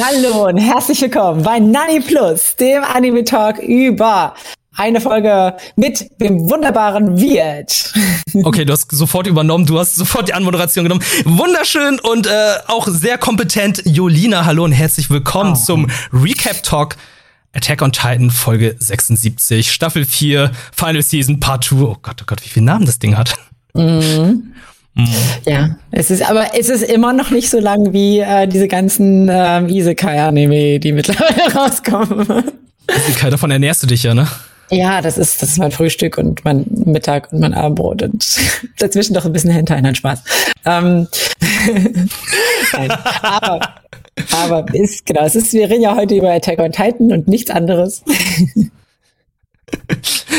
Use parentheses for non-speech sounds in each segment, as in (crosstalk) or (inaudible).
Hallo und herzlich willkommen bei Nani Plus, dem Anime Talk über eine Folge mit dem wunderbaren Viet. Okay, du hast sofort übernommen, du hast sofort die Anmoderation genommen. Wunderschön und äh, auch sehr kompetent, Jolina. Hallo und herzlich willkommen oh. zum Recap Talk Attack on Titan Folge 76, Staffel 4, Final Season Part 2. Oh Gott, oh Gott, wie viel Namen das Ding hat. Mhm. Mhm. Ja, es ist, aber es ist immer noch nicht so lang wie äh, diese ganzen ähm, Isekai-Anime, die mittlerweile (laughs) rauskommen. Isekai, davon ernährst du dich ja, ne? Ja, das ist, das ist mein Frühstück und mein Mittag und mein Abendbrot und (laughs) dazwischen doch ein bisschen Hentai, nein, Spaß. Ähm, (laughs) nein, aber, aber ist, genau, es ist, wir reden ja heute über Attack on Titan und nichts anderes.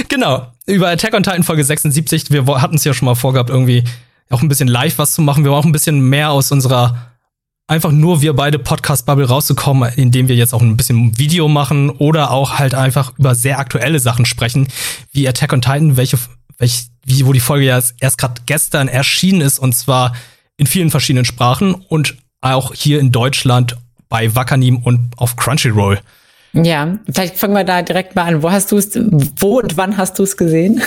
genau, über Attack on Titan Folge 76. Wir hatten es ja schon mal vorgehabt, irgendwie auch ein bisschen live was zu machen. Wir wollen auch ein bisschen mehr aus unserer einfach nur wir beide Podcast-Bubble rauszukommen, indem wir jetzt auch ein bisschen Video machen oder auch halt einfach über sehr aktuelle Sachen sprechen, wie Attack on Titan, welche, welche wie, wo die Folge ja erst gerade gestern erschienen ist und zwar in vielen verschiedenen Sprachen und auch hier in Deutschland bei Wakanim und auf Crunchyroll. Ja, vielleicht fangen wir da direkt mal an. Wo hast du es, wo und wann hast du es gesehen?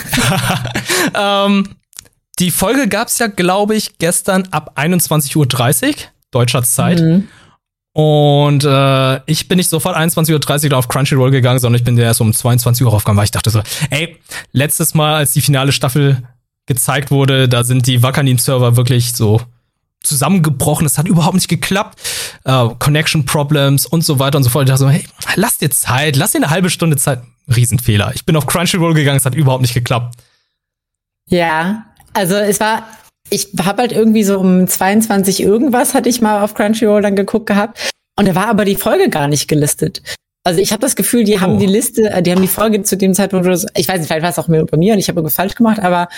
(laughs) ähm, die Folge gab es ja, glaube ich, gestern ab 21.30 Uhr deutscher Zeit. Mhm. Und äh, ich bin nicht sofort 21.30 Uhr auf Crunchyroll gegangen, sondern ich bin erst um 22 Uhr aufgegangen, weil ich dachte so, ey, letztes Mal, als die finale Staffel gezeigt wurde, da sind die Wakanin-Server wirklich so zusammengebrochen. Es hat überhaupt nicht geklappt. Uh, Connection Problems und so weiter und so fort. Ich dachte so, hey, lass dir Zeit, lass dir eine halbe Stunde Zeit. Riesenfehler. Ich bin auf Crunchyroll gegangen, es hat überhaupt nicht geklappt. Ja, also es war, ich habe halt irgendwie so um 22 irgendwas hatte ich mal auf Crunchyroll dann geguckt gehabt und da war aber die Folge gar nicht gelistet. Also ich habe das Gefühl, die oh. haben die Liste, äh, die haben die Folge zu dem Zeitpunkt, ich weiß nicht, vielleicht war es auch mir bei mir und ich habe irgendwie falsch gemacht, aber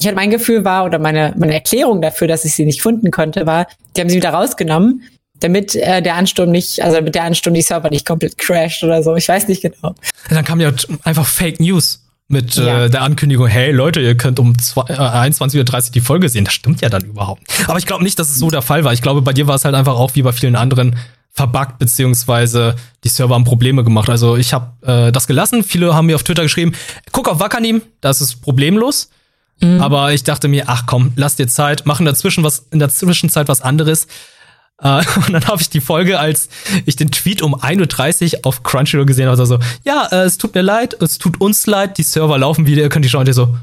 ich hatte mein Gefühl war oder meine meine Erklärung dafür, dass ich sie nicht finden konnte, war, die haben sie wieder rausgenommen, damit äh, der Ansturm nicht, also damit der Ansturm die Server nicht komplett crasht oder so. Ich weiß nicht genau. Dann kam ja einfach Fake News mit ja. äh, der Ankündigung, hey Leute, ihr könnt um zwei, äh, 21.30 Uhr die Folge sehen. Das stimmt ja dann überhaupt. Aber ich glaube nicht, dass es so der Fall war. Ich glaube, bei dir war es halt einfach auch wie bei vielen anderen verbuggt, beziehungsweise die Server haben Probleme gemacht. Also ich habe äh, das gelassen. Viele haben mir auf Twitter geschrieben, guck auf Wakanim, das ist problemlos. Mhm. Aber ich dachte mir, ach komm, lass dir Zeit, machen dazwischen was, in der Zwischenzeit was anderes. Uh, (laughs) und dann habe ich die Folge, als ich den Tweet um 1.30 Uhr auf Crunchyroll gesehen habe, so, ja, äh, es tut mir leid, es tut uns leid, die Server laufen wieder, ihr könnt die schauen. Und ich so,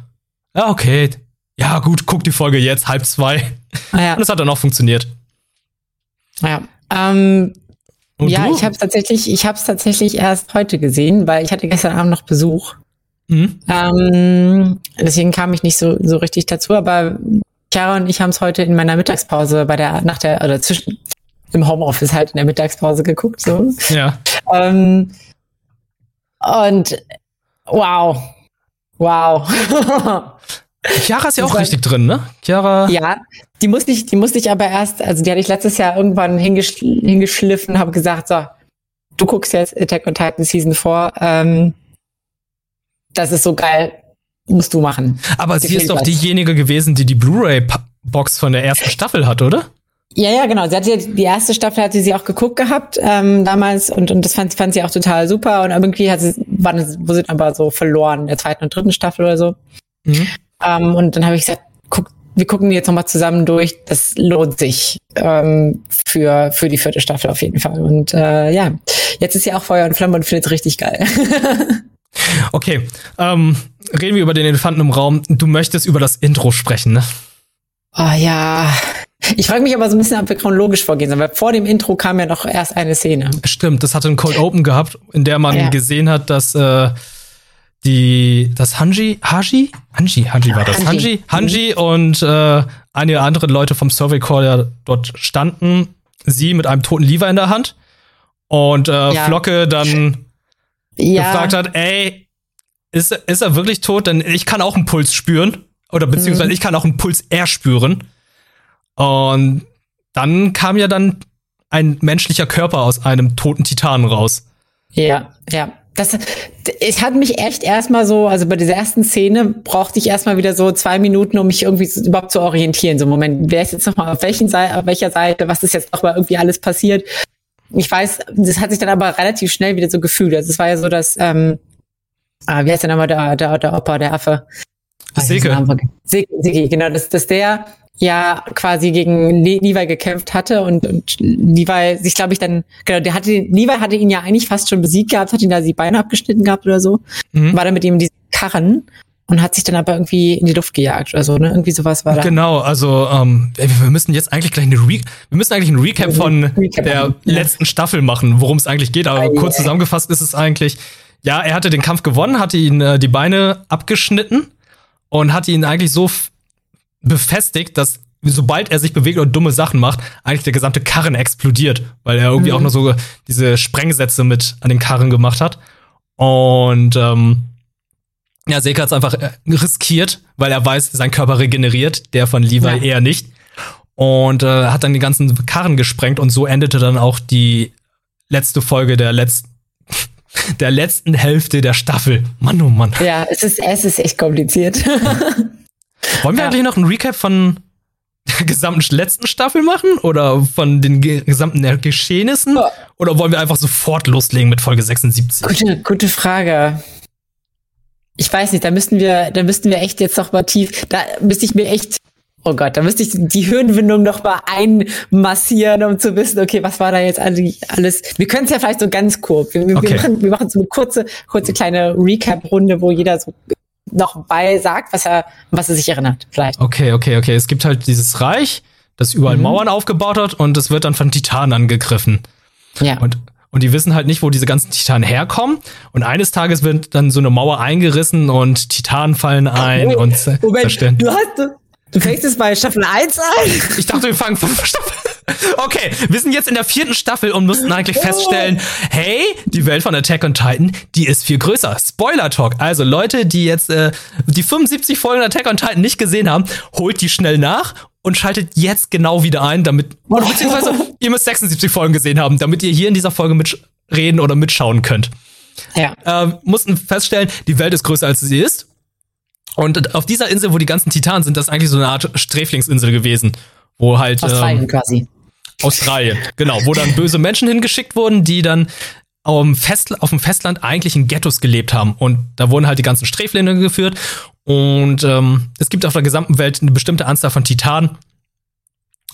ja, okay, ja gut, guck die Folge jetzt, halb zwei. Ah, ja. (laughs) Und es hat dann auch funktioniert. Ja, ähm, ja, du? ich habe es tatsächlich, ich habe es tatsächlich erst heute gesehen, weil ich hatte gestern Abend noch Besuch. Mhm. Ähm, deswegen kam ich nicht so so richtig dazu, aber Chiara und ich haben es heute in meiner Mittagspause bei der, nach der, oder zwischen, im Homeoffice halt in der Mittagspause geguckt, so. Ja. Ähm, und wow. Wow. (laughs) Chiara ist ja auch richtig drin, ne? Chiara. Ja, die musste ich, die musste ich aber erst, also die hatte ich letztes Jahr irgendwann hingeschl hingeschliffen, habe gesagt, so, du guckst jetzt Attack on Titan Season 4, ähm, das ist so geil, musst du machen. Aber sie ist doch diejenige gewesen, die die Blu-ray-Box von der ersten Staffel hat, oder? Ja, ja, genau. Sie hat ja, die erste Staffel hatte sie auch geguckt gehabt ähm, damals und, und das fand, fand sie auch total super und irgendwie hat sie, waren, wo sind aber so verloren in der zweiten und dritten Staffel oder so. Mhm. Ähm, und dann habe ich gesagt, guck, wir gucken die jetzt nochmal zusammen durch. Das lohnt sich ähm, für, für die vierte Staffel auf jeden Fall. Und äh, ja, jetzt ist sie auch Feuer und Flamme und findet es richtig geil. (laughs) Okay, ähm, reden wir über den Elefanten im Raum. Du möchtest über das Intro sprechen, ne? Oh ja. Ich frage mich aber so ein bisschen, ob wir chronologisch vorgehen sollen, weil vor dem Intro kam ja noch erst eine Szene. Stimmt, das hatte ein Cold Open gehabt, in der man ja. gesehen hat, dass äh, die das Hanji, Haji? Hanji, Hanji war das. Hanji, Hanji, Hanji und äh, einige andere Leute vom Survey Call ja dort standen. Sie mit einem toten Lever in der Hand. Und äh, ja. Flocke dann ja. gefragt hat, ey, ist, ist er wirklich tot? Denn ich kann auch einen Puls spüren. Oder beziehungsweise mhm. ich kann auch einen Puls erspüren. Und dann kam ja dann ein menschlicher Körper aus einem toten Titanen raus. Ja, ja. Das, es hat mich echt erstmal so, also bei dieser ersten Szene brauchte ich erstmal wieder so zwei Minuten, um mich irgendwie überhaupt zu orientieren. So, Moment, wer ist jetzt nochmal auf welchen Seite, auf welcher Seite, was ist jetzt nochmal irgendwie alles passiert? Ich weiß, das hat sich dann aber relativ schnell wieder so gefühlt. Also es war ja so, dass, ähm, ah, wie heißt der nochmal, der, der, der Opa, der Affe? Seke. Seke, Seke, genau, dass, dass der ja quasi gegen Levi gekämpft hatte und, und Levi sich, glaube ich, dann, genau, der hatte, Levi hatte ihn ja eigentlich fast schon besiegt gehabt, hat ihn da die Beine abgeschnitten gehabt oder so, mhm. war dann mit ihm in diesen Karren und hat sich dann aber irgendwie in die Luft gejagt oder so, ne? Irgendwie sowas war da. Genau, also ähm, wir müssen jetzt eigentlich gleich eine Re wir müssen eigentlich ein Recap von Recap der machen. letzten Staffel machen, worum es eigentlich geht. Aber Ei, kurz zusammengefasst ist es eigentlich, ja, er hatte den Kampf gewonnen, hatte ihn äh, die Beine abgeschnitten und hatte ihn eigentlich so befestigt, dass sobald er sich bewegt und dumme Sachen macht, eigentlich der gesamte Karren explodiert, weil er irgendwie mhm. auch noch so diese Sprengsätze mit an den Karren gemacht hat. Und ähm, ja, Seka hat es einfach äh, riskiert, weil er weiß, sein Körper regeneriert, der von Levi ja. eher nicht. Und äh, hat dann die ganzen Karren gesprengt und so endete dann auch die letzte Folge der letzten (laughs) der letzten Hälfte der Staffel. Mann, oh Mann. Ja, es ist, es ist echt kompliziert. (laughs) Wollen wir ja. eigentlich noch ein Recap von der gesamten letzten Staffel machen? Oder von den gesamten Geschehnissen? Oder wollen wir einfach sofort loslegen mit Folge 76? Gute, gute Frage. Ich weiß nicht, da müssten wir, da müssten wir echt jetzt noch mal tief, da müsste ich mir echt Oh Gott, da müsste ich die Hirnwindung noch mal einmassieren, um zu wissen, okay, was war da jetzt alles? Wir können es ja vielleicht so ganz kurz. Wir, okay. wir, machen, wir machen so eine kurze, kurze kleine Recap-Runde, wo jeder so noch bei sagt, was er, was er sich erinnert, vielleicht. Okay, okay, okay. Es gibt halt dieses Reich, das überall mhm. Mauern aufgebaut hat und es wird dann von Titanen angegriffen. Ja. Und und die wissen halt nicht, wo diese ganzen Titanen herkommen. Und eines Tages wird dann so eine Mauer eingerissen und Titanen fallen ein Moment, und Moment, zerstören. Du hast, Du fängst jetzt bei Staffel 1 an? Ich dachte, wir fangen von Staffel. Okay, wir sind jetzt in der vierten Staffel und mussten eigentlich feststellen, hey, die Welt von Attack on Titan, die ist viel größer. Spoiler Talk. Also Leute, die jetzt äh, die 75 Folgen Attack on Titan nicht gesehen haben, holt die schnell nach und schaltet jetzt genau wieder ein, damit oder beziehungsweise ihr müsst 76 Folgen gesehen haben, damit ihr hier in dieser Folge mitreden oder mitschauen könnt. Ja. Äh, mussten feststellen, die Welt ist größer als sie ist. Und auf dieser Insel, wo die ganzen Titanen sind, das ist eigentlich so eine Art Sträflingsinsel gewesen. Wo halt. Australien ähm, quasi. Australien, genau. Wo dann böse Menschen hingeschickt wurden, die dann auf dem, Fest, auf dem Festland eigentlich in Ghettos gelebt haben. Und da wurden halt die ganzen Sträflinge geführt. Und ähm, es gibt auf der gesamten Welt eine bestimmte Anzahl von Titanen.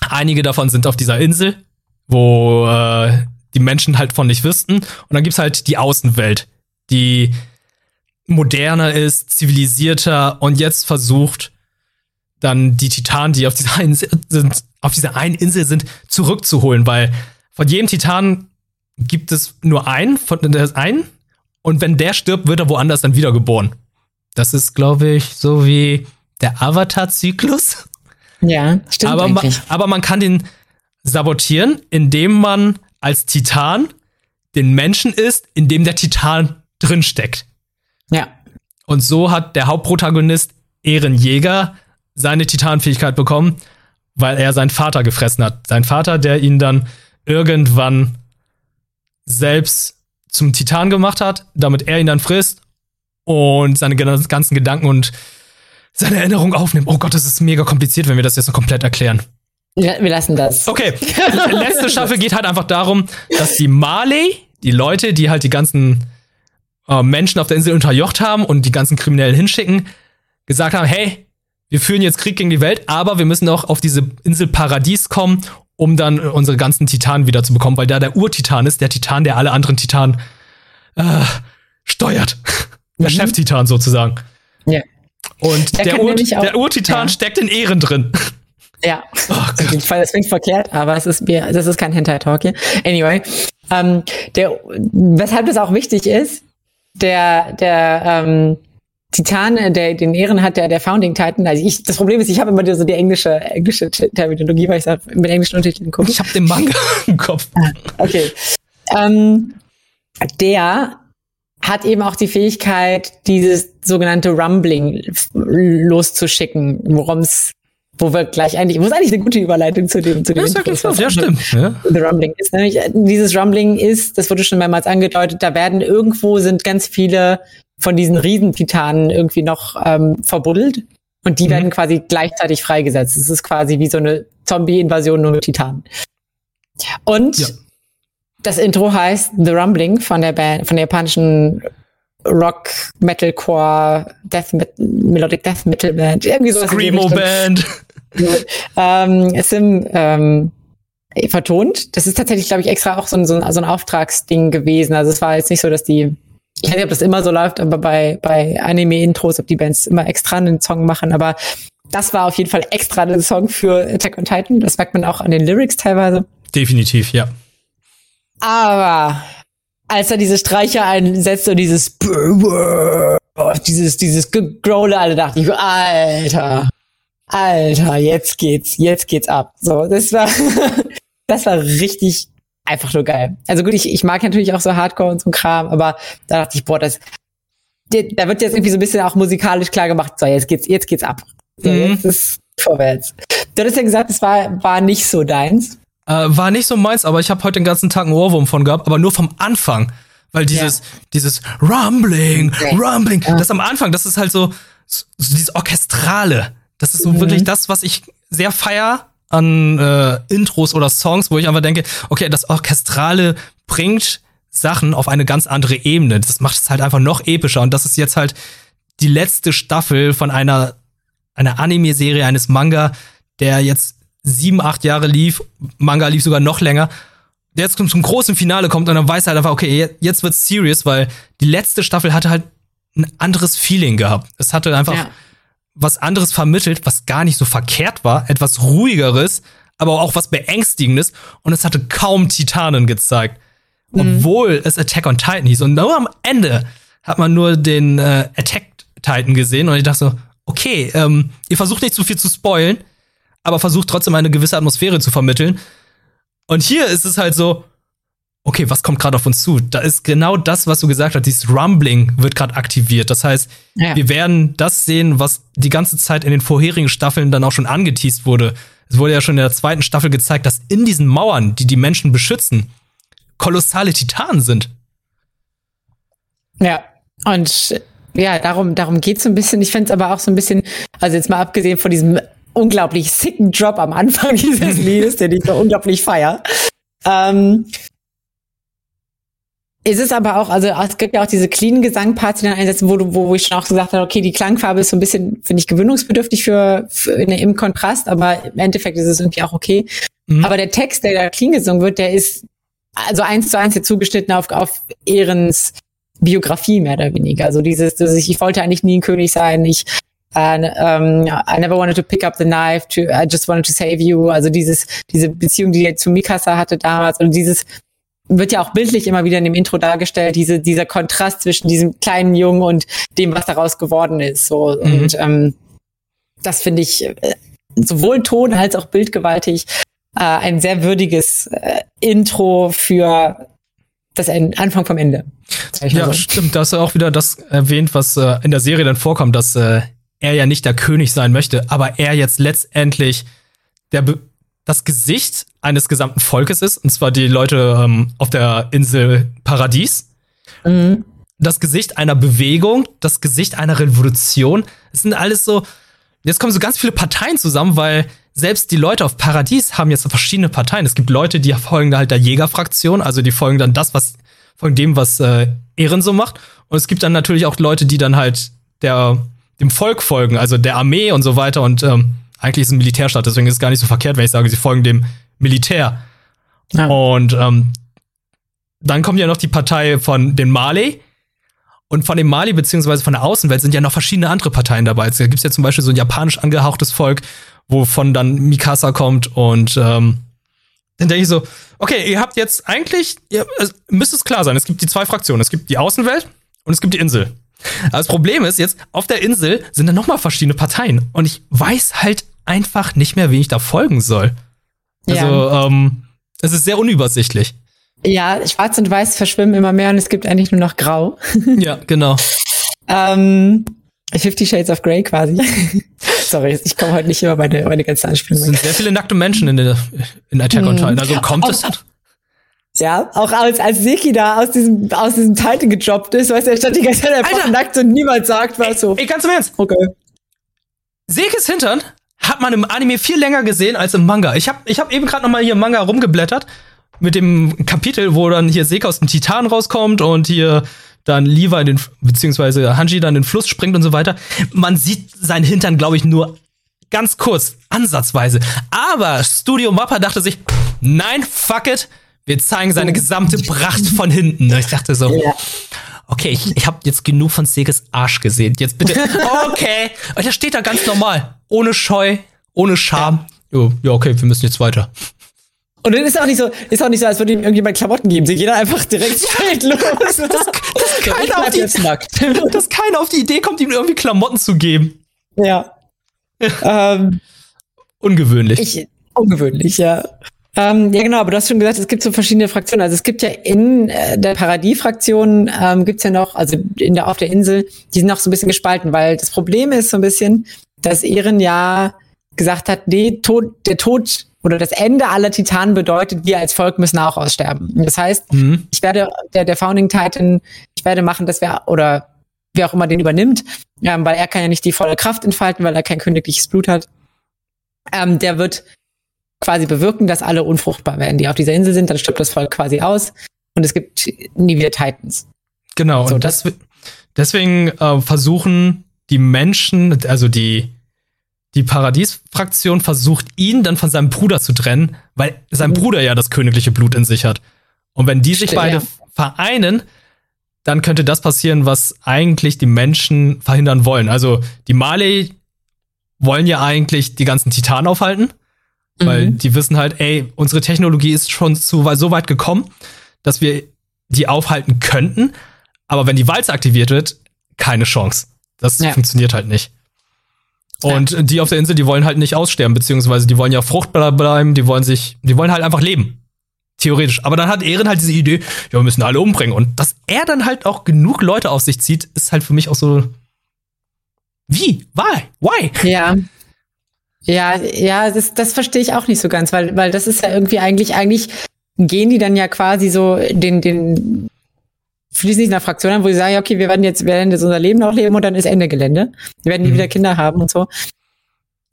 Einige davon sind auf dieser Insel, wo äh, die Menschen halt von nicht wüssten. Und dann gibt's halt die Außenwelt, die moderner ist, zivilisierter und jetzt versucht dann die Titanen, die auf dieser einen sind, auf dieser einen Insel sind, zurückzuholen, weil von jedem Titan gibt es nur einen, von der einen und wenn der stirbt, wird er woanders dann wiedergeboren. Das ist, glaube ich, so wie der Avatar-Zyklus. Ja, stimmt. Aber, eigentlich. Ma aber man kann den sabotieren, indem man als Titan den Menschen ist, in dem der Titan drinsteckt. Ja. Und so hat der Hauptprotagonist Ehrenjäger seine Titanfähigkeit bekommen, weil er seinen Vater gefressen hat. Sein Vater, der ihn dann irgendwann selbst zum Titan gemacht hat, damit er ihn dann frisst und seine ganzen Gedanken und seine Erinnerung aufnimmt. Oh Gott, das ist mega kompliziert, wenn wir das jetzt noch komplett erklären. Ja, wir lassen das. Okay. Letzte Staffel geht halt einfach darum, dass die Marley, die Leute, die halt die ganzen äh, Menschen auf der Insel unterjocht haben und die ganzen Kriminellen hinschicken, gesagt haben, hey, wir führen jetzt Krieg gegen die Welt, aber wir müssen auch auf diese Insel Paradies kommen, um dann unsere ganzen Titanen wieder zu bekommen, weil da der Urtitan ist, der Titan, der alle anderen Titanen äh, steuert. (laughs) Mhm. Der Cheftitan sozusagen. Ja. Und der, der, Ur der Urtitan ja. steckt in Ehren drin. (laughs) Ja, oh Gott. das klingt verkehrt, aber es ist mir, das ist kein Hentai-Talk hier. Anyway, ähm, der, weshalb das auch wichtig ist, der, der ähm, Titan, der den Ehren hat, der, der Founding Titan. Also ich, das Problem ist, ich habe immer so die englische, englische Terminologie, weil ich sag, mit englischen Untertiteln gucke. Ich habe den Manga (laughs) im Kopf. Ah, okay. Ähm, der hat eben auch die Fähigkeit, dieses sogenannte Rumbling loszuschicken, worum es wo wir gleich eigentlich, wo ist eigentlich eine gute Überleitung zu dem, zu dem ja, Intros, ja, stimmt. Ja. The Rumbling ist nämlich, dieses Rumbling ist, das wurde schon mehrmals angedeutet, da werden irgendwo sind ganz viele von diesen Riesentitanen irgendwie noch ähm, verbuddelt und die mhm. werden quasi gleichzeitig freigesetzt. Es ist quasi wie so eine Zombie-Invasion nur mit Titanen. Und ja. Das Intro heißt The Rumbling von der Band, von der japanischen Rock, Metalcore, Death, Melodic Death Metal Band, irgendwie sowas. Screamo Band. (laughs) ähm, Sim ähm, vertont. Das ist tatsächlich, glaube ich, extra auch so ein, so, ein, so ein Auftragsding gewesen. Also es war jetzt nicht so, dass die, ich weiß nicht, ob das immer so läuft, aber bei, bei Anime-Intros, ob die Bands immer extra einen Song machen, aber das war auf jeden Fall extra ein Song für Attack on Titan. Das merkt man auch an den Lyrics teilweise. Definitiv, ja. Aber als er diese Streicher einsetzt und dieses dieses dieses Growle, alle dachte ich, Alter, Alter, jetzt geht's, jetzt geht's ab. So, das war (laughs) das war richtig einfach nur geil. Also gut, ich, ich mag natürlich auch so Hardcore und so Kram, aber da dachte ich, boah, das da wird jetzt irgendwie so ein bisschen auch musikalisch klar gemacht, so jetzt geht's jetzt geht's ab. So, mhm. jetzt ist vorwärts. Du hattest ja gesagt, es war war nicht so deins. Äh, war nicht so meins, aber ich habe heute den ganzen Tag einen Ohrwurm von gehabt, aber nur vom Anfang. Weil dieses, ja. dieses Rumbling, okay. Rumbling, ja. das am Anfang, das ist halt so, so dieses Orchestrale. Das ist so mhm. wirklich das, was ich sehr feier an äh, Intros oder Songs, wo ich einfach denke, okay, das Orchestrale bringt Sachen auf eine ganz andere Ebene. Das macht es halt einfach noch epischer. Und das ist jetzt halt die letzte Staffel von einer, einer Anime-Serie, eines Manga, der jetzt sieben, acht Jahre lief, Manga lief sogar noch länger, der jetzt zum, zum großen Finale kommt und dann weiß er halt einfach, okay, jetzt wird's serious, weil die letzte Staffel hatte halt ein anderes Feeling gehabt. Es hatte einfach ja. Was anderes vermittelt, was gar nicht so verkehrt war, etwas ruhigeres, aber auch was beängstigendes und es hatte kaum Titanen gezeigt. Mhm. Obwohl es Attack on Titan hieß und nur am Ende hat man nur den äh, Attack Titan gesehen und ich dachte so, okay, ähm, ihr versucht nicht zu viel zu spoilen, aber versucht trotzdem eine gewisse Atmosphäre zu vermitteln. Und hier ist es halt so, okay, was kommt gerade auf uns zu? Da ist genau das, was du gesagt hast, dieses Rumbling wird gerade aktiviert. Das heißt, ja. wir werden das sehen, was die ganze Zeit in den vorherigen Staffeln dann auch schon angeteased wurde. Es wurde ja schon in der zweiten Staffel gezeigt, dass in diesen Mauern, die die Menschen beschützen, kolossale Titanen sind. Ja, und ja, darum, darum geht's so ein bisschen. Ich fände es aber auch so ein bisschen, also jetzt mal abgesehen von diesem unglaublich sicken Drop am Anfang (laughs) dieses Liedes, den ich so unglaublich feier. Ähm, ist es aber auch, also es gibt ja auch diese clean Gesangparts, die dann einsetzen, wo, du, wo, ich schon auch gesagt habe, okay, die Klangfarbe ist so ein bisschen, finde ich, gewöhnungsbedürftig für, für in, im Kontrast, aber im Endeffekt ist es irgendwie auch okay. Mhm. Aber der Text, der da clean gesungen wird, der ist also eins zu eins hier zugeschnitten auf, auf Ehrens Biografie mehr oder weniger. Also dieses, dass ich, ich wollte eigentlich nie ein König sein, ich And, um, I never wanted to pick up the knife. To, I just wanted to save you. Also dieses, diese Beziehung, die er zu Mikasa hatte damals und dieses wird ja auch bildlich immer wieder in dem Intro dargestellt. Diese, dieser Kontrast zwischen diesem kleinen Jungen und dem, was daraus geworden ist. So mhm. und ähm, das finde ich äh, sowohl Ton als auch bildgewaltig äh, ein sehr würdiges äh, Intro für das Anfang vom Ende. Ja, so. stimmt. Da hast du auch wieder das erwähnt, was äh, in der Serie dann vorkommt, dass äh, er ja nicht der König sein möchte, aber er jetzt letztendlich der das Gesicht eines gesamten Volkes ist, und zwar die Leute ähm, auf der Insel Paradies. Mhm. Das Gesicht einer Bewegung, das Gesicht einer Revolution. Es sind alles so, jetzt kommen so ganz viele Parteien zusammen, weil selbst die Leute auf Paradies haben jetzt verschiedene Parteien. Es gibt Leute, die folgen halt der Jägerfraktion, also die folgen dann das, was folgen dem, was äh, Ehren so macht. Und es gibt dann natürlich auch Leute, die dann halt der dem Volk folgen, also der Armee und so weiter. Und ähm, eigentlich ist es ein Militärstaat, deswegen ist es gar nicht so verkehrt, wenn ich sage, sie folgen dem Militär. Ja. Und ähm, dann kommt ja noch die Partei von den Mali. Und von dem Mali beziehungsweise von der Außenwelt sind ja noch verschiedene andere Parteien dabei. Da gibt's ja zum Beispiel so ein japanisch angehauchtes Volk, wovon dann Mikasa kommt und ähm, dann denke ich so, okay, ihr habt jetzt eigentlich, ihr, es müsste es klar sein, es gibt die zwei Fraktionen. Es gibt die Außenwelt und es gibt die Insel. Aber das Problem ist jetzt, auf der Insel sind dann nochmal verschiedene Parteien. Und ich weiß halt einfach nicht mehr, wen ich da folgen soll. Also, ja. ähm, es ist sehr unübersichtlich. Ja, schwarz und weiß verschwimmen immer mehr und es gibt eigentlich nur noch grau. (laughs) ja, genau. ähm, Fifty Shades of Grey quasi. (laughs) Sorry, ich komme heute nicht über meine, meine ganze Anspielung. Es sind sehr viele nackte Menschen in, der, in Attack on mhm. Titan. Also kommt es. Ja, auch als, als Seki da aus diesem, aus diesem Titan gejobbt ist, weißt du, er stand die ganze Zeit einfach nackt und niemand sagt was so. Ey, ganz im Ernst. Okay. Sekis Hintern hat man im Anime viel länger gesehen als im Manga. Ich habe ich hab eben gerade noch mal hier im Manga rumgeblättert mit dem Kapitel, wo dann hier Seka aus dem Titan rauskommt und hier dann Levi in den, beziehungsweise Hanji dann in den Fluss springt und so weiter. Man sieht seinen Hintern, glaube ich, nur ganz kurz, ansatzweise. Aber Studio Mappa dachte sich, nein, fuck it, wir zeigen seine gesamte Pracht von hinten. Ich dachte so, okay, ich, ich habe jetzt genug von Seges Arsch gesehen. Jetzt bitte, (laughs) okay. Und er steht da ganz normal, ohne Scheu, ohne Scham. Ja, ja okay, wir müssen jetzt weiter. Und dann ist auch nicht so, ist auch nicht so, als würde ihm irgendjemand Klamotten geben. Sie gehen einfach direkt straight los. Dass, dass, dass, (laughs) keiner auf die, (laughs) dass keiner auf die Idee kommt, ihm irgendwie Klamotten zu geben. Ja. ähm, ungewöhnlich. Ich, ungewöhnlich, ja. Ähm, ja, genau, aber du hast schon gesagt, es gibt so verschiedene Fraktionen. Also es gibt ja in äh, der Paradies-Fraktion ähm, gibt's ja noch, also in der auf der Insel, die sind noch so ein bisschen gespalten, weil das Problem ist so ein bisschen, dass Ehren ja gesagt hat, nee, Tod, der Tod oder das Ende aller Titanen bedeutet, wir als Volk müssen auch aussterben. Das heißt, mhm. ich werde der, der Founding Titan, ich werde machen, dass wir oder wer auch immer den übernimmt, ähm, weil er kann ja nicht die volle Kraft entfalten, weil er kein königliches Blut hat. Ähm, der wird quasi bewirken, dass alle unfruchtbar werden, die auf dieser Insel sind. Dann stirbt das Volk quasi aus und es gibt nie wieder Titans. Genau. So, und das, deswegen äh, versuchen die Menschen, also die die Paradies-Fraktion versucht, ihn dann von seinem Bruder zu trennen, weil sein mhm. Bruder ja das königliche Blut in sich hat. Und wenn die sich beide ja. vereinen, dann könnte das passieren, was eigentlich die Menschen verhindern wollen. Also die Marley wollen ja eigentlich die ganzen Titanen aufhalten, mhm. weil die wissen halt, ey, unsere Technologie ist schon zu, so weit gekommen, dass wir die aufhalten könnten. Aber wenn die Walze aktiviert wird, keine Chance. Das ja. funktioniert halt nicht. Und ja. die auf der Insel, die wollen halt nicht aussterben, beziehungsweise die wollen ja fruchtbar bleiben, die wollen sich, die wollen halt einfach leben. Theoretisch. Aber dann hat Ehren halt diese Idee, ja, wir müssen alle umbringen. Und dass er dann halt auch genug Leute auf sich zieht, ist halt für mich auch so. Wie? Why? Why? Ja. Ja, ja, das, das verstehe ich auch nicht so ganz, weil, weil das ist ja irgendwie eigentlich, eigentlich gehen die dann ja quasi so den, den, schließen sich nach Fraktion an, wo sie sagen, okay, wir werden jetzt, wir werden jetzt unser Leben noch leben und dann ist Ende Gelände. Wir werden nie mhm. wieder Kinder haben und so.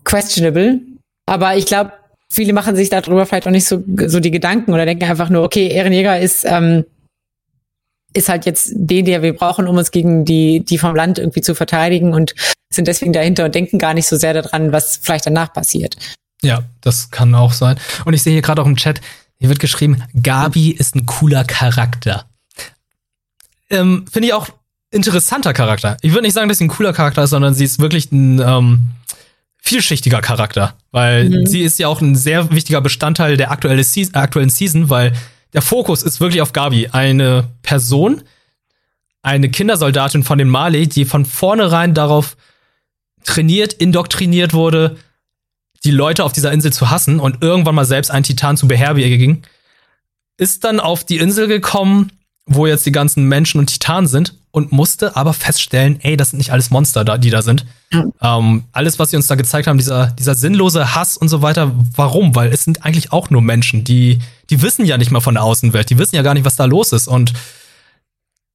Questionable. Aber ich glaube, viele machen sich darüber vielleicht auch nicht so, so die Gedanken oder denken einfach nur, okay, Ehrenjäger ist, ähm, ist halt jetzt den, der wir brauchen, um uns gegen die, die vom Land irgendwie zu verteidigen und sind deswegen dahinter und denken gar nicht so sehr daran, was vielleicht danach passiert. Ja, das kann auch sein. Und ich sehe hier gerade auch im Chat, hier wird geschrieben, Gabi ist ein cooler Charakter ähm, finde ich auch interessanter Charakter. Ich würde nicht sagen, dass sie ein cooler Charakter ist, sondern sie ist wirklich ein ähm, vielschichtiger Charakter, weil mhm. sie ist ja auch ein sehr wichtiger Bestandteil der aktuelle Se aktuellen Season, weil der Fokus ist wirklich auf Gabi, eine Person, eine Kindersoldatin von den Mali, die von vornherein darauf trainiert, indoktriniert wurde, die Leute auf dieser Insel zu hassen und irgendwann mal selbst einen Titan zu beherbergen, ist dann auf die Insel gekommen, wo jetzt die ganzen Menschen und Titanen sind und musste aber feststellen, ey, das sind nicht alles Monster, da, die da sind. Mhm. Ähm, alles, was sie uns da gezeigt haben, dieser, dieser sinnlose Hass und so weiter, warum? Weil es sind eigentlich auch nur Menschen, die, die wissen ja nicht mal von der Außenwelt, die wissen ja gar nicht, was da los ist. Und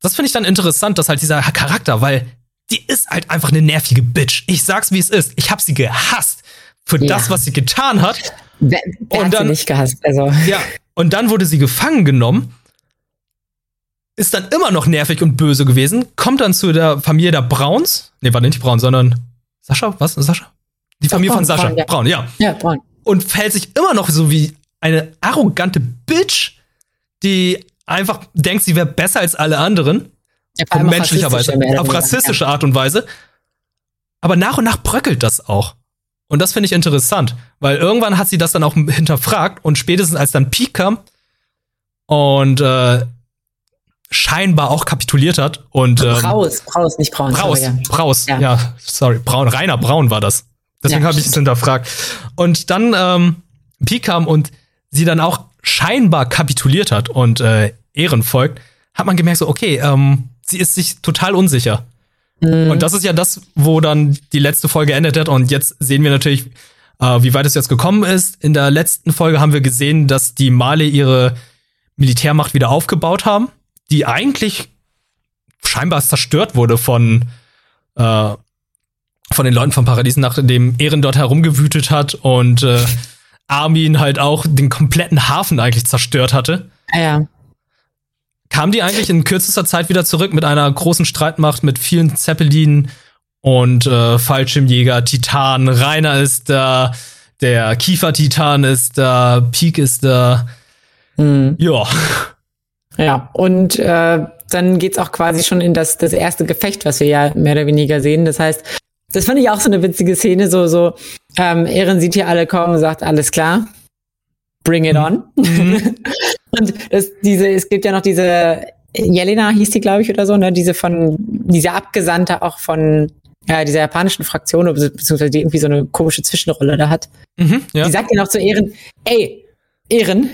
das finde ich dann interessant, dass halt dieser Charakter, weil die ist halt einfach eine nervige Bitch. Ich sag's, wie es ist. Ich hab sie gehasst für ja. das, was sie getan hat. Wer, wer und dann, sie nicht gehasst, also. Ja, und dann wurde sie gefangen genommen ist dann immer noch nervig und böse gewesen, kommt dann zu der Familie der Brauns. Nee, war nicht Braun, sondern Sascha, was? Sascha? Die Familie Braun, von Sascha. Braun, ja. Braun, ja. Ja, Braun. Und fällt sich immer noch so wie eine arrogante Bitch, die einfach denkt, sie wäre besser als alle anderen. Ja, auf menschlicher Weise. Auf rassistische Art und Weise. Aber nach und nach bröckelt das auch. Und das finde ich interessant, weil irgendwann hat sie das dann auch hinterfragt und spätestens als dann Peak kam und äh, scheinbar auch kapituliert hat. Und, ähm, Braus, Braus, nicht Braun. Braus, sorry, ja. Braus, ja. ja. sorry, Braun, Rainer Braun war das. Deswegen ja, habe ich es hinterfragt. Und dann ähm, Pi kam und sie dann auch scheinbar kapituliert hat und äh, Ehren folgt, hat man gemerkt, so, okay, ähm, sie ist sich total unsicher. Mhm. Und das ist ja das, wo dann die letzte Folge endet hat. Und jetzt sehen wir natürlich, äh, wie weit es jetzt gekommen ist. In der letzten Folge haben wir gesehen, dass die Male ihre Militärmacht wieder aufgebaut haben die eigentlich scheinbar zerstört wurde von, äh, von den Leuten vom Paradies, nachdem Ehren dort herumgewütet hat und äh, Armin halt auch den kompletten Hafen eigentlich zerstört hatte. Ah, ja. Kam die eigentlich in kürzester Zeit wieder zurück mit einer großen Streitmacht, mit vielen Zeppelinen und äh, Fallschirmjäger, Titan, Rainer ist da, der Kiefer-Titan ist da, Peak ist da. Mhm. Ja. Ja, und äh, dann geht's auch quasi schon in das, das erste Gefecht, was wir ja mehr oder weniger sehen. Das heißt, das fand ich auch so eine witzige Szene, so, so, ähm, Ehren sieht hier alle kommen und sagt, alles klar, bring it on. Mhm. (laughs) und das, diese, es gibt ja noch diese, Jelena hieß die, glaube ich, oder so, ne, diese von, diese Abgesandte auch von, ja, dieser japanischen Fraktion, beziehungsweise die irgendwie so eine komische Zwischenrolle da hat. Mhm, ja. Die sagt ihr noch zu Ehren, ey, Ehren,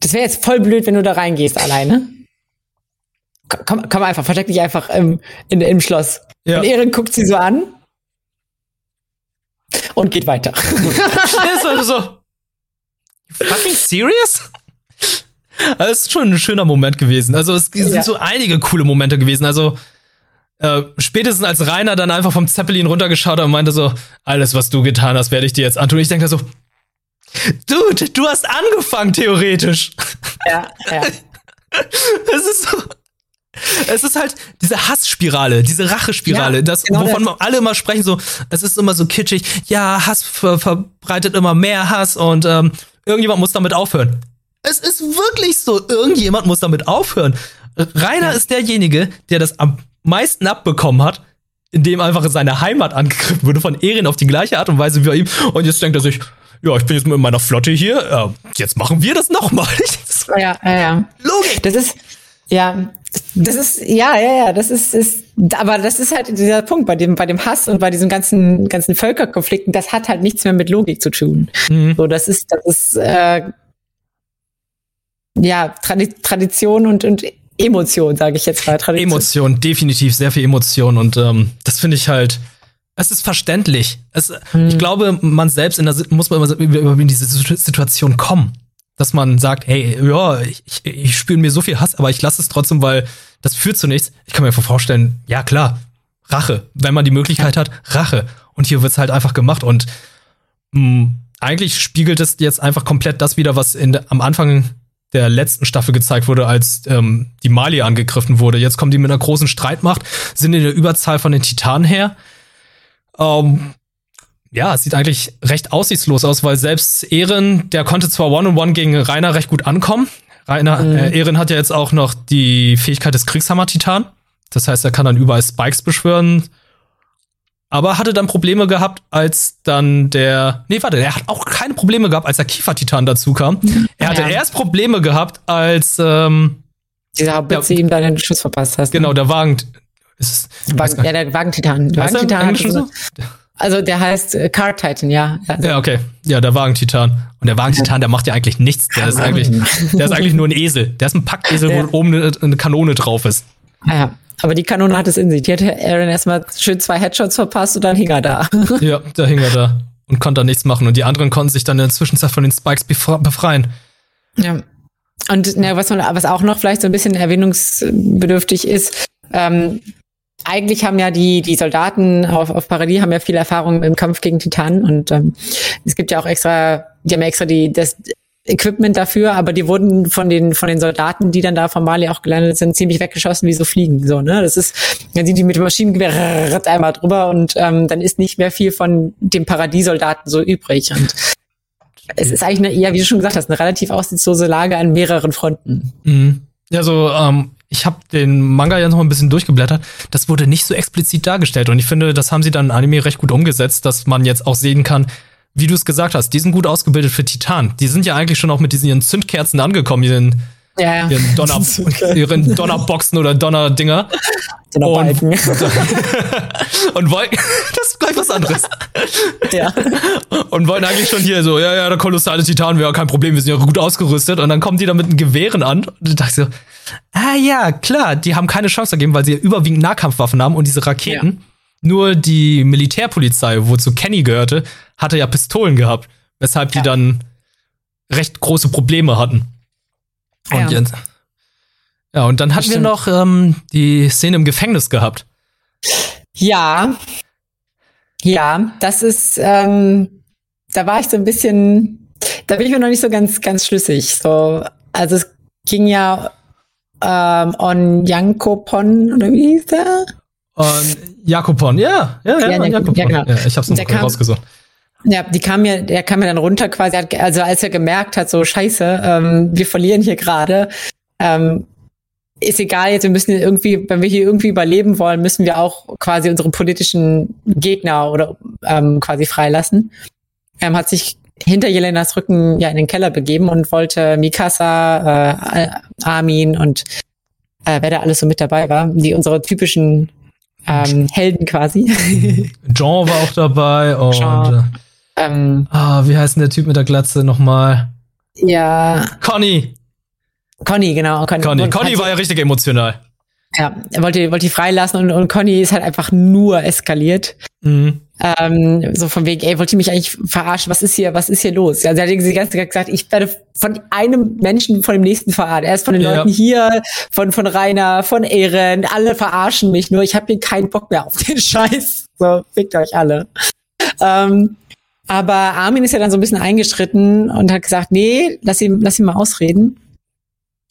das wäre jetzt voll blöd, wenn du da reingehst alleine. Komm, komm einfach, versteck dich einfach im, in, im Schloss. Ja. Und Ehren guckt sie so an und geht weiter. (laughs) ist also so. Fucking serious? Das ist schon ein schöner Moment gewesen. Also es sind ja. so einige coole Momente gewesen. Also äh, spätestens als Rainer dann einfach vom Zeppelin runtergeschaut hat und meinte so, alles, was du getan hast, werde ich dir jetzt antun. Ich denke so, Dude, du hast angefangen, theoretisch. Ja, ja. (laughs) Es ist so. Es ist halt diese Hassspirale, diese Rachespirale, ja, das, genau wovon das. alle immer sprechen, so, es ist immer so kitschig, ja, Hass ver verbreitet immer mehr Hass und ähm, irgendjemand muss damit aufhören. Es ist wirklich so, irgendjemand muss damit aufhören. Rainer ja. ist derjenige, der das am meisten abbekommen hat, indem einfach seine Heimat angegriffen wurde von Erin auf die gleiche Art und Weise wie bei ihm. Und jetzt denkt er sich, ja, ich bin jetzt mit meiner Flotte hier, äh, jetzt machen wir das nochmal. (laughs) ja, ja, ja. Logik. Das ist, ja, das ist, ja, ja, ja, das ist, ist, aber das ist halt dieser Punkt bei dem, bei dem Hass und bei diesen ganzen, ganzen Völkerkonflikten, das hat halt nichts mehr mit Logik zu tun. Mhm. So, das ist, das ist, äh, ja, Tradi Tradition und, und Emotion, sage ich jetzt mal. Tradition. Emotion, definitiv sehr viel Emotion und ähm, das finde ich halt, es ist verständlich. Es, hm. Ich glaube, man selbst in der, muss man immer in diese Situation kommen, dass man sagt, hey, ja, ich, ich spüre mir so viel Hass, aber ich lasse es trotzdem, weil das führt zu nichts. Ich kann mir vorstellen, ja klar, Rache, wenn man die Möglichkeit hat, Rache. Und hier wird's halt einfach gemacht und mh, hm, eigentlich spiegelt es jetzt einfach komplett das wieder, was in, am Anfang der letzten Staffel gezeigt wurde, als ähm, die Mali angegriffen wurde. Jetzt kommen die mit einer großen Streitmacht, sind in der Überzahl von den Titanen her ähm, ja, es sieht eigentlich recht aussichtslos aus, weil selbst Ehren, der konnte zwar One-on-One gegen Rainer recht gut ankommen. Rainer, mhm. äh, Ehren hat ja jetzt auch noch die Fähigkeit des Kriegshammer-Titan. Das heißt, er kann dann überall Spikes beschwören. Aber hatte dann Probleme gehabt, als dann der. Nee, warte, er hat auch keine Probleme gehabt, als der Kiefer-Titan dazu kam. Er hatte ja. erst Probleme gehabt, als. Ähm, Dieser Haubitze ihm dann den Schuss verpasst hast. Ne? Genau, der Wagen, ist Wagen, ja, der Wagentitan. Wagentitan so, (laughs) also der heißt äh, Car Titan, ja. Also. Ja, okay. Ja, der Wagentitan. Und der Wagentitan, der macht ja eigentlich nichts. Der ist eigentlich, der ist eigentlich nur ein Esel. Der ist ein Packesel, ja. wo oben eine, eine, Kanone drauf ist. Ah, ja. Aber die Kanone hat es in sich. Die hat Aaron erstmal schön zwei Headshots verpasst und dann hing er da. ja, da hing er da. Und konnte da nichts machen. Und die anderen konnten sich dann in der Zwischenzeit von den Spikes befreien. Ja. Und ne, was, man, was auch noch vielleicht so ein bisschen erwähnungsbedürftig ist, ähm, eigentlich haben ja die, die Soldaten auf, auf Paradies haben ja viel Erfahrung im Kampf gegen Titanen und ähm, es gibt ja auch extra, die haben extra die, das Equipment dafür, aber die wurden von den, von den Soldaten, die dann da von Mali auch gelandet sind, ziemlich weggeschossen wie so Fliegen, so, ne? Das ist, dann sind die mit dem Maschinengewehr einmal drüber und ähm, dann ist nicht mehr viel von dem Paradiesoldaten so übrig und es ist eigentlich eine, ja, wie du schon gesagt hast, eine relativ aussichtslose Lage an mehreren Fronten. Mhm. Ja, so, ähm, ich habe den Manga ja noch ein bisschen durchgeblättert. Das wurde nicht so explizit dargestellt. Und ich finde, das haben sie dann Anime recht gut umgesetzt, dass man jetzt auch sehen kann, wie du es gesagt hast, die sind gut ausgebildet für Titan. Die sind ja eigentlich schon auch mit diesen ihren Zündkerzen angekommen, ihren, ja, ja. ihren, Donner, ihren Donnerboxen oder Donnerdinger. Donnerbalken. Und, (laughs) und wollten, (laughs) das ist gleich was anderes. Ja. Und wollten eigentlich schon hier so, ja, ja, der kolossale Titan wäre kein Problem, wir sind ja gut ausgerüstet. Und dann kommen die da mit den Gewehren an. Und ich dachte so, Ah ja, klar, die haben keine Chance dagegen, weil sie überwiegend Nahkampfwaffen haben und diese Raketen. Ja. Nur die Militärpolizei, wozu Kenny gehörte, hatte ja Pistolen gehabt, weshalb ja. die dann recht große Probleme hatten. Und ja. Jetzt, ja, und dann hatten wir noch ähm, die Szene im Gefängnis gehabt. Ja. Ja, das ist, ähm, da war ich so ein bisschen da bin ich mir noch nicht so ganz, ganz schlüssig. So, also es ging ja ähm, on Jankopon, oder wie hieß der? On Jakopon, ja, ja, ja, ja, Jakopon. ja, genau. ja ich hab's noch rausgesucht. Ja, die kam mir, der kam mir dann runter quasi, also als er gemerkt hat, so scheiße, ähm, wir verlieren hier gerade, ähm, ist egal jetzt, wir müssen irgendwie, wenn wir hier irgendwie überleben wollen, müssen wir auch quasi unsere politischen Gegner oder ähm, quasi freilassen. Er ähm, hat sich hinter Jelenas Rücken ja in den Keller begeben und wollte Mikasa, äh, Armin und äh, wer da alles so mit dabei war, die unsere typischen ähm, Helden quasi. Jean war auch dabei und Jean, ähm, ah, wie heißt denn der Typ mit der Glatze nochmal? Ja. Conny. Conny, genau. Conny, Conny, Conny war ja richtig emotional. Ja, er wollte, wollte die freilassen und, und Conny ist halt einfach nur eskaliert. Mhm. Ähm, so von wegen, ey, wollt ihr mich eigentlich verarschen? Was ist hier, was ist hier los? Ja, sie hat die ganze Zeit gesagt, ich werde von einem Menschen von dem nächsten verarscht. Erst von den ja. Leuten hier, von, von Rainer, von Ehren, alle verarschen mich nur. Ich habe hier keinen Bock mehr auf den (laughs) Scheiß. So, fickt euch alle. Ähm, aber Armin ist ja dann so ein bisschen eingeschritten und hat gesagt, nee, lass ihn, lass ihn mal ausreden.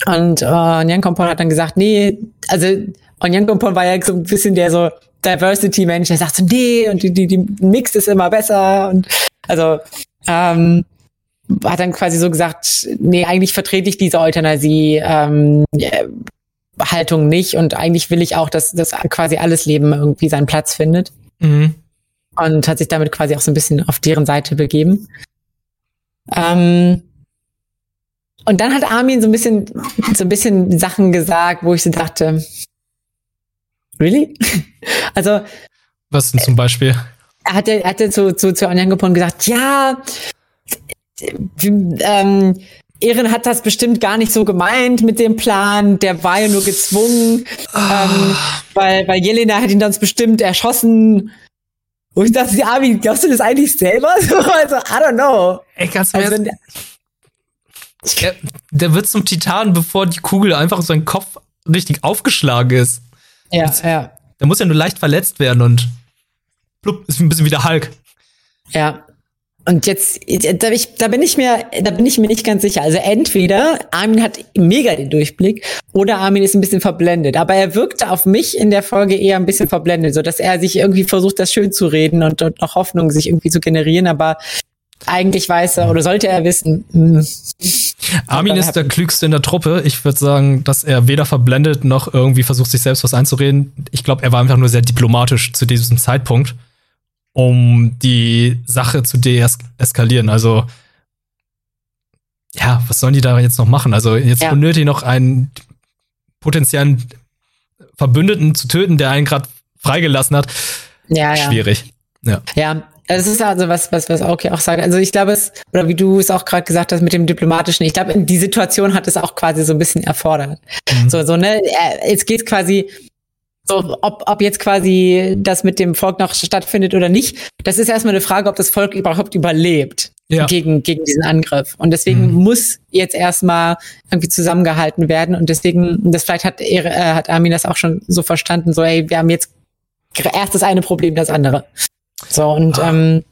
Und äh, Nyan Kompon hat dann gesagt, nee, also und Nyan Kompon war ja so ein bisschen der so Diversity-Mensch, der sagt so, nee, und die, die, die Mix ist immer besser. Und also ähm, hat dann quasi so gesagt, nee, eigentlich vertrete ich diese Euthanasie ähm, Haltung nicht und eigentlich will ich auch, dass, dass quasi alles Leben irgendwie seinen Platz findet. Mhm und hat sich damit quasi auch so ein bisschen auf deren Seite begeben. Ähm, und dann hat Armin so ein bisschen, so ein bisschen Sachen gesagt, wo ich so dachte, really? (laughs) also. Was denn zum Beispiel? Er hatte, er hatte zu, zu, zu Anja Gepon gesagt, ja, ähm, Ehren hat das bestimmt gar nicht so gemeint mit dem Plan, der war ja nur gezwungen, oh. ähm, weil, weil Jelena hat ihn dann bestimmt erschossen. Und ich dachte, Armin, glaubst du das eigentlich selber? (laughs) also, I don't know. Ey, kannst du also, mir der, der wird zum Titan, bevor die Kugel einfach so sein Kopf richtig aufgeschlagen ist. Ja, das, ja. Der muss ja nur leicht verletzt werden und plupp, ist ein bisschen wie der Hulk. Ja. Und jetzt, da bin, ich, da bin ich mir, da bin ich mir nicht ganz sicher. Also entweder Armin hat mega den Durchblick oder Armin ist ein bisschen verblendet. Aber er wirkte auf mich in der Folge eher ein bisschen verblendet, so dass er sich irgendwie versucht, das schön zu reden und, und noch Hoffnung sich irgendwie zu generieren. Aber eigentlich weiß er oder sollte er wissen. Mh, hm. Armin ist der klügste in der Truppe. Ich würde sagen, dass er weder verblendet noch irgendwie versucht, sich selbst was einzureden. Ich glaube, er war einfach nur sehr diplomatisch zu diesem Zeitpunkt um die Sache zu deeskalieren. Also, ja, was sollen die da jetzt noch machen? Also, jetzt ja. benötigt noch einen potenziellen Verbündeten zu töten, der einen gerade freigelassen hat. Ja, Schwierig. Ja. ja. Es ist also was, was, was okay auch sagt. Also ich glaube es, oder wie du es auch gerade gesagt hast mit dem Diplomatischen, ich glaube, die Situation hat es auch quasi so ein bisschen erfordert. Mhm. So, so, ne, jetzt geht's quasi, so, ob, ob jetzt quasi das mit dem Volk noch stattfindet oder nicht, das ist erstmal eine Frage, ob das Volk überhaupt überlebt ja. gegen, gegen diesen Angriff. Und deswegen mhm. muss jetzt erstmal irgendwie zusammengehalten werden. Und deswegen, das vielleicht hat, er, äh, hat Armin das auch schon so verstanden, so, ey, wir haben jetzt erst das eine Problem, das andere. So, und ah. ähm,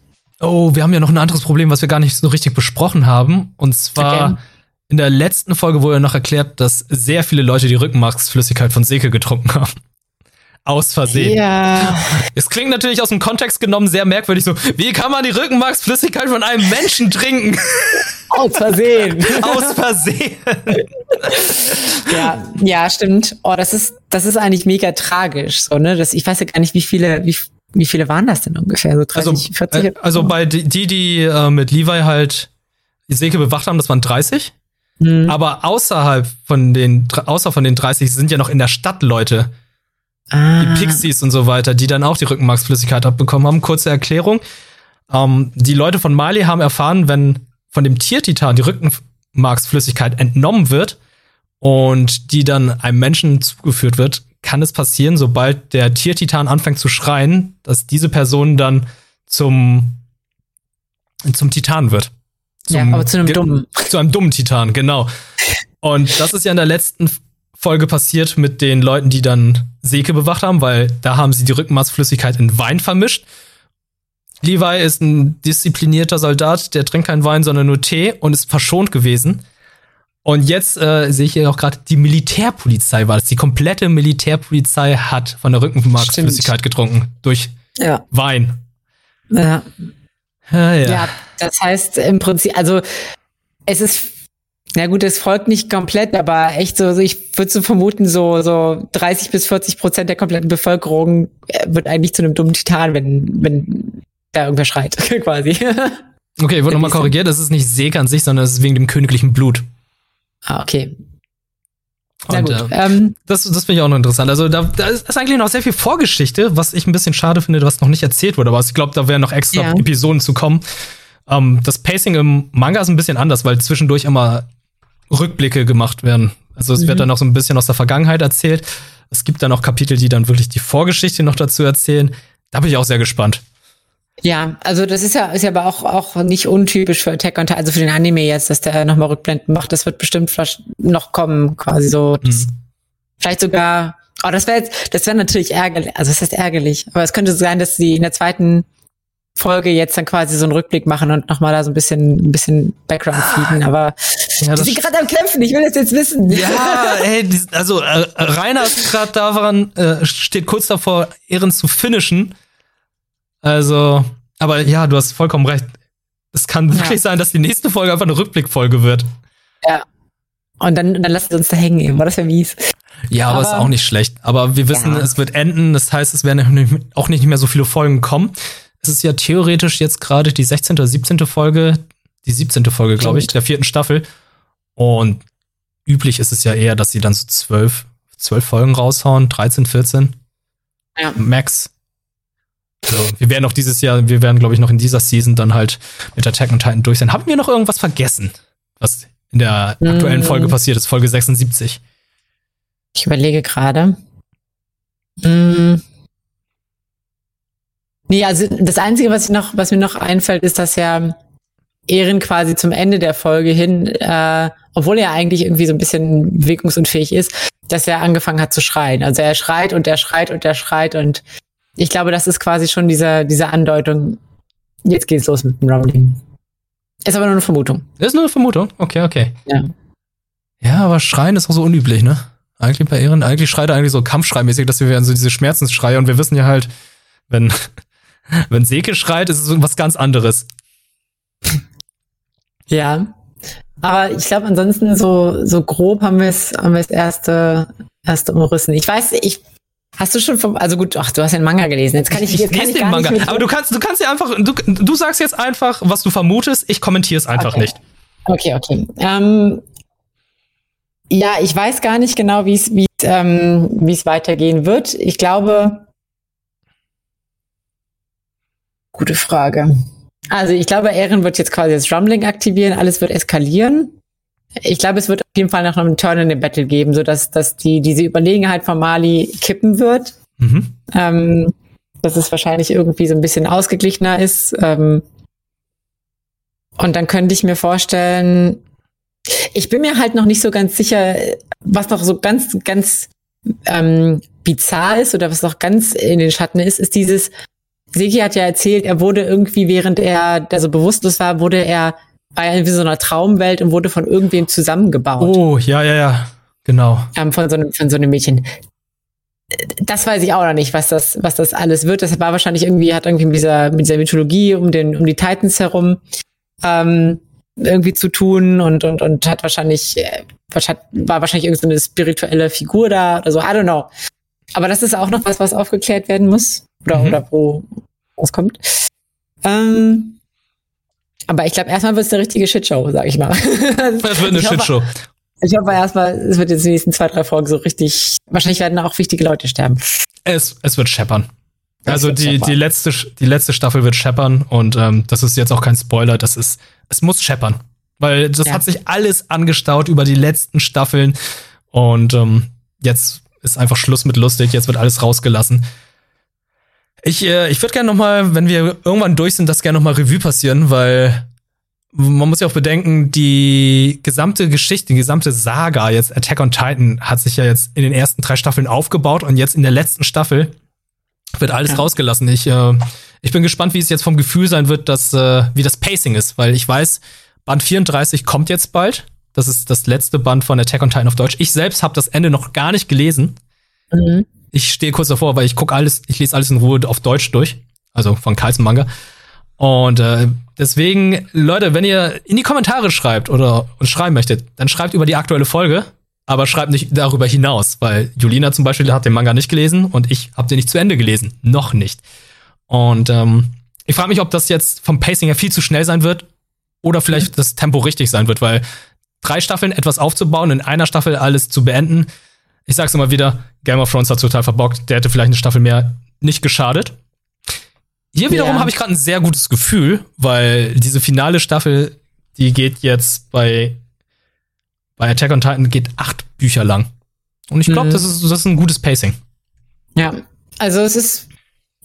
Oh, wir haben ja noch ein anderes Problem, was wir gar nicht so richtig besprochen haben. Und zwar okay. in der letzten Folge wurde ja noch erklärt, dass sehr viele Leute die Rückenmarksflüssigkeit von Seke getrunken haben aus Versehen. Ja. Es klingt natürlich aus dem Kontext genommen sehr merkwürdig so, wie kann man die Rückenmarksflüssigkeit von einem Menschen trinken? Aus Versehen. (laughs) aus Versehen. ja, ja, stimmt. Oh, das ist, das ist eigentlich mega tragisch, so, ne? Das, ich weiß ja gar nicht, wie viele, wie, wie viele waren das denn ungefähr? So 30, also, 40? Äh, also bei die, die äh, mit Levi halt die Seke bewacht haben, das waren 30. Mhm. Aber außerhalb von den, außer von den 30 sind ja noch in der Stadt Leute, Ah. Die Pixies und so weiter, die dann auch die Rückenmarksflüssigkeit abbekommen haben. Kurze Erklärung. Ähm, die Leute von Mali haben erfahren, wenn von dem Tiertitan die Rückenmarksflüssigkeit entnommen wird und die dann einem Menschen zugeführt wird, kann es passieren, sobald der Tiertitan anfängt zu schreien, dass diese Person dann zum, zum Titan wird. Zum, ja, aber zu einem dummen. Zu einem dummen Titan, genau. Und das ist ja in der letzten Folge passiert mit den Leuten, die dann Seke bewacht haben, weil da haben sie die Rückenmarksflüssigkeit in Wein vermischt. Levi ist ein disziplinierter Soldat, der trinkt keinen Wein, sondern nur Tee und ist verschont gewesen. Und jetzt äh, sehe ich hier auch gerade, die Militärpolizei war das. Die komplette Militärpolizei hat von der Rückenmarksflüssigkeit getrunken. Durch ja. Wein. Ja. Ja, ja. ja, das heißt im Prinzip, also es ist, na gut, es folgt nicht komplett, aber echt so, ich würde so vermuten, so, so 30 bis 40 Prozent der kompletten Bevölkerung äh, wird eigentlich zu einem dummen Titan, wenn, wenn da irgendwer schreit, (laughs) quasi. Okay, ich wurde nochmal korrigiert, das ist nicht Sek an sich, sondern es ist wegen dem königlichen Blut. Ah, okay. Na und, gut. Äh, ähm, das das finde ich auch noch interessant. Also da, da ist eigentlich noch sehr viel Vorgeschichte, was ich ein bisschen schade finde, was noch nicht erzählt wurde. Aber ich glaube, da werden noch extra ja. Episoden zu kommen. Ähm, das Pacing im Manga ist ein bisschen anders, weil zwischendurch immer Rückblicke gemacht werden. Also es mhm. wird dann noch so ein bisschen aus der Vergangenheit erzählt. Es gibt dann auch Kapitel, die dann wirklich die Vorgeschichte noch dazu erzählen. Da bin ich auch sehr gespannt. Ja, also das ist ja, ist ja aber auch, auch nicht untypisch für Attack on Titan, also für den Anime jetzt, dass der nochmal Rückblenden macht. Das wird bestimmt noch kommen, quasi so. Das, mhm. Vielleicht sogar, oh, das wäre jetzt, das wäre natürlich ärgerlich, also es ist ärgerlich, aber es könnte sein, dass sie in der zweiten Folge jetzt dann quasi so einen Rückblick machen und nochmal da so ein bisschen, ein bisschen Background feeden, aber ja, die sind gerade am Kämpfen, ich will das jetzt wissen. Ja, ey, also äh, Rainer ist gerade daran, äh, steht kurz davor, Ehren zu finishen also, aber ja, du hast vollkommen recht. Es kann ja. wirklich sein, dass die nächste Folge einfach eine Rückblickfolge wird. Ja. Und dann, dann lasst uns da hängen eben, war das ja mies. Ja, aber, aber ist auch nicht schlecht. Aber wir wissen, ja. es wird enden. Das heißt, es werden auch nicht mehr so viele Folgen kommen. Es ist ja theoretisch jetzt gerade die 16. oder 17. Folge, die 17. Folge, glaube ich, der vierten Staffel. Und üblich ist es ja eher, dass sie dann so zwölf, zwölf Folgen raushauen, 13, 14. Ja. Max. So, wir werden auch dieses Jahr, wir werden, glaube ich, noch in dieser Season dann halt mit Attack on Titan durch sein. Haben wir noch irgendwas vergessen, was in der aktuellen mm. Folge passiert ist, Folge 76? Ich überlege gerade. Mm. Nee, also das Einzige, was, ich noch, was mir noch einfällt, ist, dass ja Ehren quasi zum Ende der Folge hin, äh, obwohl er eigentlich irgendwie so ein bisschen bewegungsunfähig ist, dass er angefangen hat zu schreien. Also er schreit und er schreit und er schreit und ich glaube, das ist quasi schon diese, diese Andeutung. Jetzt geht's los mit dem Rumbling. Ist aber nur eine Vermutung. Ist nur eine Vermutung? Okay, okay. Ja. Ja, aber Schreien ist auch so unüblich, ne? Eigentlich bei Ehren, eigentlich schreit er eigentlich so kampfschreimäßig, dass wir werden so diese Schmerzensschreie und wir wissen ja halt, wenn, (laughs) wenn Seke schreit, ist es was ganz anderes. Ja. Aber ich glaube, ansonsten so, so grob haben wir es, haben wir es erste, erste umrissen. Ich weiß, ich Hast du schon vom, also gut, ach, du hast den Manga gelesen. Jetzt kann ich, jetzt kann ich den Manga. Aber du kannst, du kannst ja einfach, du, du sagst jetzt einfach, was du vermutest. Ich kommentiere es einfach okay. nicht. Okay, okay. Ähm, ja, ich weiß gar nicht genau, wie es, wie ähm, wie es weitergehen wird. Ich glaube, gute Frage. Also ich glaube, Ehren wird jetzt quasi das Rumbling aktivieren, alles wird eskalieren. Ich glaube, es wird auf jeden Fall noch einen Turn in the Battle geben, so dass, dass die, diese Überlegenheit von Mali kippen wird. Mhm. Ähm, dass es wahrscheinlich irgendwie so ein bisschen ausgeglichener ist. Ähm, und dann könnte ich mir vorstellen, ich bin mir halt noch nicht so ganz sicher, was noch so ganz, ganz ähm, bizarr ist oder was noch ganz in den Schatten ist, ist dieses, Seki hat ja erzählt, er wurde irgendwie, während er da so bewusstlos war, wurde er war ja wie so einer Traumwelt und wurde von irgendwem zusammengebaut. Oh, ja, ja, ja, genau. Ähm, von, so einem, von so einem Mädchen. Das weiß ich auch noch nicht, was das, was das alles wird. Das war wahrscheinlich irgendwie, hat irgendwie mit dieser, mit dieser Mythologie um den, um die Titans herum ähm, irgendwie zu tun und, und, und hat wahrscheinlich, äh, war wahrscheinlich irgendeine so spirituelle Figur da oder so. I don't know. Aber das ist auch noch was, was aufgeklärt werden muss. Oder, mhm. oder wo was kommt. Ähm, aber ich glaube, erstmal wird es eine richtige Shitshow, sag ich mal. (laughs) Es wird eine ich Shitshow. Hoffe, ich hoffe erstmal, es wird jetzt die nächsten zwei, drei Folgen so richtig. Wahrscheinlich werden auch wichtige Leute sterben. Es, es wird scheppern. Also die, die, letzte, die letzte Staffel wird scheppern und ähm, das ist jetzt auch kein Spoiler, das ist, es muss scheppern. Weil das ja. hat sich alles angestaut über die letzten Staffeln und ähm, jetzt ist einfach Schluss mit lustig, jetzt wird alles rausgelassen. Ich, äh, ich würde gerne noch mal, wenn wir irgendwann durch sind, das gerne noch mal Revue passieren, weil man muss ja auch bedenken, die gesamte Geschichte, die gesamte Saga jetzt Attack on Titan hat sich ja jetzt in den ersten drei Staffeln aufgebaut und jetzt in der letzten Staffel wird alles ja. rausgelassen. Ich, äh, Ich bin gespannt, wie es jetzt vom Gefühl sein wird, dass, äh, wie das Pacing ist, weil ich weiß, Band 34 kommt jetzt bald. Das ist das letzte Band von Attack on Titan auf Deutsch. Ich selbst habe das Ende noch gar nicht gelesen. Mhm. Ich stehe kurz davor, weil ich gucke alles, ich lese alles in Ruhe auf Deutsch durch. Also von Carlsen Manga. Und äh, deswegen, Leute, wenn ihr in die Kommentare schreibt oder uns schreiben möchtet, dann schreibt über die aktuelle Folge, aber schreibt nicht darüber hinaus, weil Julina zum Beispiel hat den Manga nicht gelesen und ich habe den nicht zu Ende gelesen. Noch nicht. Und ähm, ich frage mich, ob das jetzt vom Pacing her viel zu schnell sein wird oder vielleicht das Tempo richtig sein wird, weil drei Staffeln etwas aufzubauen, in einer Staffel alles zu beenden, ich sag's immer wieder, Game of Thrones hat total verbockt, der hätte vielleicht eine Staffel mehr nicht geschadet. Hier wiederum ja. habe ich gerade ein sehr gutes Gefühl, weil diese finale Staffel, die geht jetzt bei, bei Attack on Titan geht acht Bücher lang. Und ich glaube, mhm. das, ist, das ist ein gutes Pacing. Ja, also es ist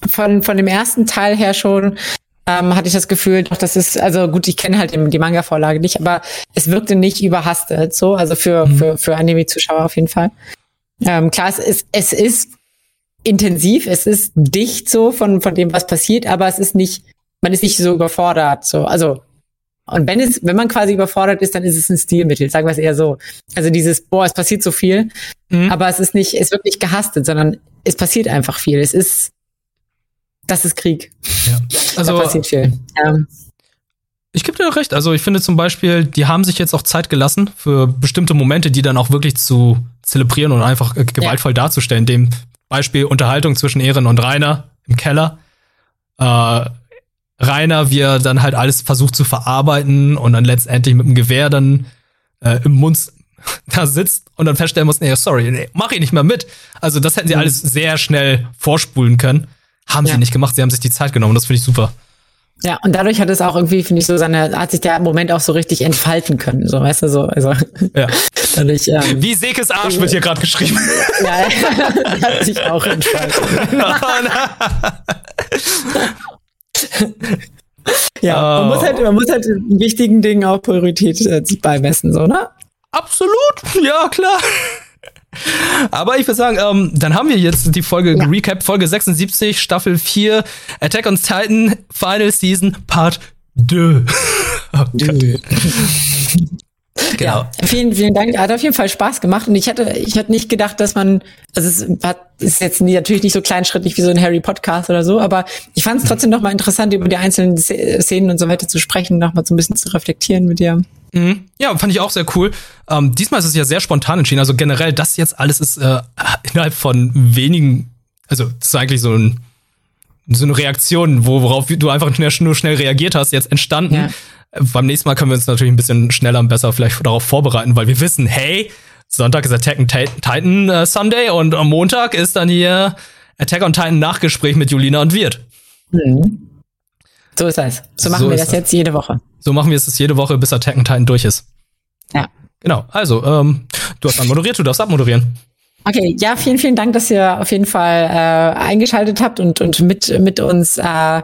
von, von dem ersten Teil her schon, ähm, hatte ich das Gefühl, doch, das ist, also gut, ich kenne halt die Manga-Vorlage nicht, aber es wirkte nicht überhastet, so, also für, mhm. für, für Anime-Zuschauer auf jeden Fall. Ähm, klar, es ist, es ist intensiv, es ist dicht so von, von dem, was passiert, aber es ist nicht, man ist nicht so überfordert, so, also, und wenn es, wenn man quasi überfordert ist, dann ist es ein Stilmittel, sagen wir es eher so. Also dieses, boah, es passiert so viel, mhm. aber es ist nicht, es wird nicht gehastet, sondern es passiert einfach viel. Es ist, das ist Krieg. Ja. Also, da passiert viel. Ja. Ich gebe dir recht. Also ich finde zum Beispiel, die haben sich jetzt auch Zeit gelassen für bestimmte Momente, die dann auch wirklich zu zelebrieren und einfach äh, gewaltvoll ja. darzustellen. Dem Beispiel Unterhaltung zwischen Ehren und Rainer im Keller. Äh, Rainer, wie er dann halt alles versucht zu verarbeiten und dann letztendlich mit dem Gewehr dann äh, im Mund (laughs) da sitzt und dann feststellen muss, nee, sorry, nee, mach ich nicht mehr mit. Also das hätten sie mhm. alles sehr schnell vorspulen können. Haben ja. sie nicht gemacht, sie haben sich die Zeit genommen, das finde ich super. Ja, und dadurch hat es auch irgendwie, finde ich, so seine, hat sich der Moment auch so richtig entfalten können, so, weißt du, so, also. Ja. (laughs) Dadurch, ähm, Wie Sekes Arsch wird hier gerade geschrieben. (laughs) Ja, hat sich auch entfaltet. (laughs) ja, oh. man muss halt, man muss halt wichtigen Dingen auch Priorität äh, beimessen, so, ne? Absolut, ja, klar. Aber ich würde sagen, ähm, dann haben wir jetzt die Folge ja. Recap, Folge 76, Staffel 4, Attack on Titan, Final Season, Part 2. (laughs) oh Genau. Ja, vielen, vielen Dank. Hat auf jeden Fall Spaß gemacht und ich hatte, ich hatte nicht gedacht, dass man, also es hat, ist jetzt nie, natürlich nicht so kleinschrittig wie so ein Harry Podcast oder so, aber ich fand es trotzdem nochmal interessant, über die einzelnen Szenen und so weiter zu sprechen, nochmal so ein bisschen zu reflektieren mit dir. Mhm. Ja, fand ich auch sehr cool. Ähm, diesmal ist es ja sehr spontan entschieden. Also generell, das jetzt alles ist äh, (laughs) innerhalb von wenigen, also das ist eigentlich so, ein, so eine Reaktion, worauf du einfach nur schnell reagiert hast, jetzt entstanden. Ja. Beim nächsten Mal können wir uns natürlich ein bisschen schneller und besser vielleicht darauf vorbereiten, weil wir wissen, hey, Sonntag ist Attack on Titan äh, Sunday und am Montag ist dann hier Attack on Titan Nachgespräch mit Julina und Wirt. Mhm. So ist das. So machen so wir das, das jetzt jede Woche. So machen wir es jede Woche, bis Attack on Titan durch ist. Ja. Genau. Also, ähm, du hast anmoderiert, du darfst abmoderieren. Okay, ja, vielen, vielen Dank, dass ihr auf jeden Fall äh, eingeschaltet habt und, und mit, mit uns äh,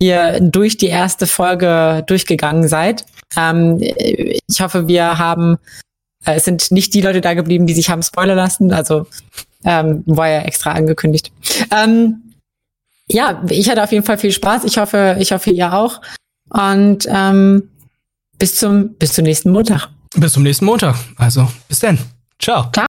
hier durch die erste Folge durchgegangen seid. Ähm, ich hoffe, wir haben, äh, es sind nicht die Leute da geblieben, die sich haben spoilern lassen. Also ähm, war ja extra angekündigt. Ähm, ja, ich hatte auf jeden Fall viel Spaß. Ich hoffe, ich hoffe, ihr auch. Und ähm, bis zum bis zum nächsten Montag. Bis zum nächsten Montag. Also bis dann. Ciao. Ciao.